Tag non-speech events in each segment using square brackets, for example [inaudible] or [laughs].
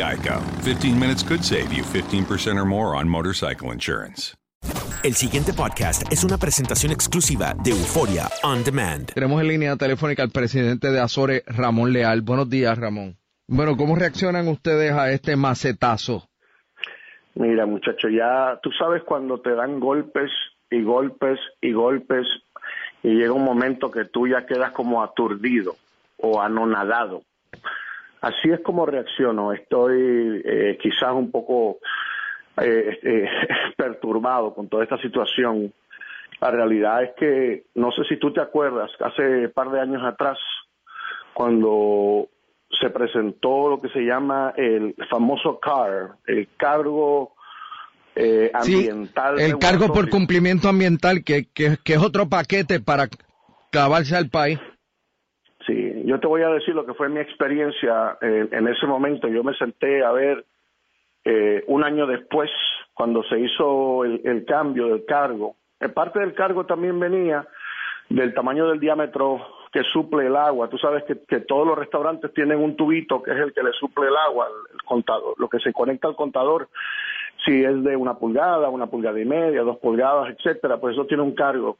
Geico. 15 minutes could save you 15% or more on motorcycle insurance. El siguiente podcast es una presentación exclusiva de Euforia On Demand. Tenemos en línea telefónica al presidente de Azores, Ramón Leal. Buenos días, Ramón. Bueno, ¿cómo reaccionan ustedes a este macetazo? Mira, muchacho, ya tú sabes cuando te dan golpes y golpes y golpes y llega un momento que tú ya quedas como aturdido o anonadado. Así es como reacciono. Estoy eh, quizás un poco eh, [laughs] eh, perturbado con toda esta situación. La realidad es que, no sé si tú te acuerdas, hace un par de años atrás, cuando se presentó lo que se llama el famoso CAR, el cargo eh, ambiental. Sí, el cargo por cumplimiento ambiental, que, que, que, es otro paquete para clavarse al país. Yo te voy a decir lo que fue mi experiencia en, en ese momento. Yo me senté a ver eh, un año después, cuando se hizo el, cambio del cargo. En parte del cargo también venía del tamaño del diámetro que suple el agua. Tú sabes que, que, todos los restaurantes tienen un tubito que es el que le suple el agua, el, el, contador, lo que se conecta al contador, si es de una pulgada, una pulgada y media, dos pulgadas, etcétera, pues eso tiene un cargo.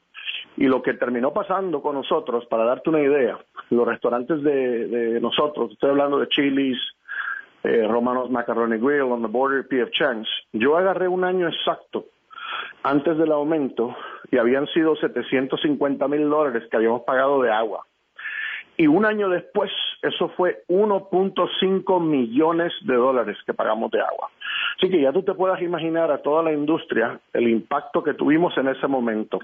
Y lo que terminó pasando con nosotros, para darte una idea, los restaurantes de, nosotros, estoy hablando de Chili's, eh, Romanos Macaroni Grill, On the Border, P.F. Chang's, yo agarré un año exacto antes del aumento y habían sido 750 mil dólares que habíamos pagado de agua. Y un año después, eso fue 1.5 millones de dólares que pagamos de agua. Así que ya tú te puedas imaginar a toda la industria el impacto que tuvimos en ese momento.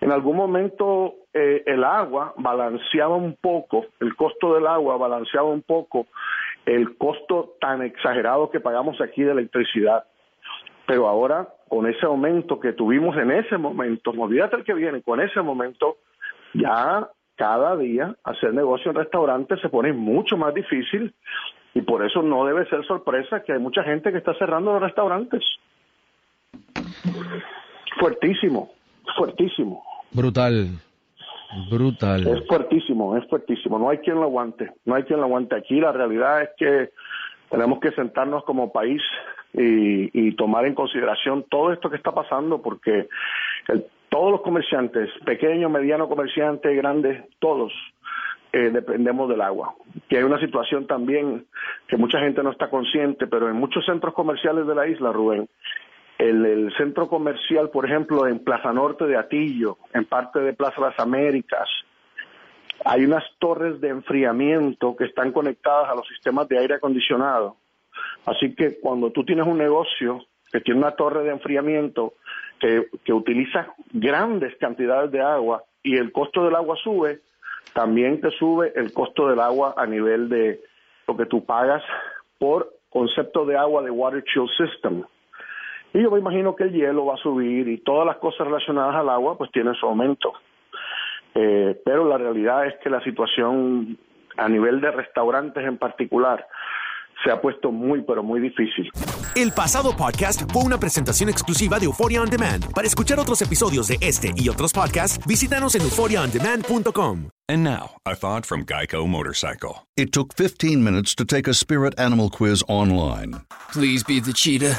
En algún momento eh, el agua balanceaba un poco, el costo del agua balanceaba un poco el costo tan exagerado que pagamos aquí de electricidad. Pero ahora, con ese aumento que tuvimos en ese momento, no olvídate el que viene, con ese momento, ya cada día hacer negocio en restaurantes se pone mucho más difícil y por eso no debe ser sorpresa que hay mucha gente que está cerrando los restaurantes. Fuertísimo, fuertísimo. Brutal, brutal. Es fuertísimo, es fuertísimo. No hay quien lo aguante, no hay quien lo aguante aquí. La realidad es que tenemos que sentarnos como país y, tomar en consideración todo esto que está pasando porque todos los comerciantes, pequeños, medianos comerciantes, grandes, todos eh, dependemos del agua. Que hay una situación también que mucha gente no está consciente, pero en muchos centros comerciales de la isla, Rubén, el, centro comercial, por ejemplo, en Plaza Norte de Atillo, en parte de Plaza Las Américas, hay unas torres de enfriamiento que están conectadas a los sistemas de aire acondicionado. Así que cuando tú tienes un negocio que tiene una torre de enfriamiento que, que utiliza grandes cantidades de agua y el costo del agua sube, también te sube el costo del agua a nivel de lo que tú pagas por concepto de agua de Water Chill System. Y yo me imagino que el hielo va a subir y todas las cosas relacionadas al agua pues tienen su aumento. Eh, pero la realidad es que la situación a nivel de restaurantes en particular se ha puesto muy, pero muy difícil. El pasado podcast fue una presentación exclusiva de Euphoria On Demand. Para escuchar otros episodios de este y otros podcasts, visítanos en euphoriaondemand.com. And now, a thought from Geico Motorcycle. It took 15 minutes to take a spirit animal quiz online. Please be the cheetah.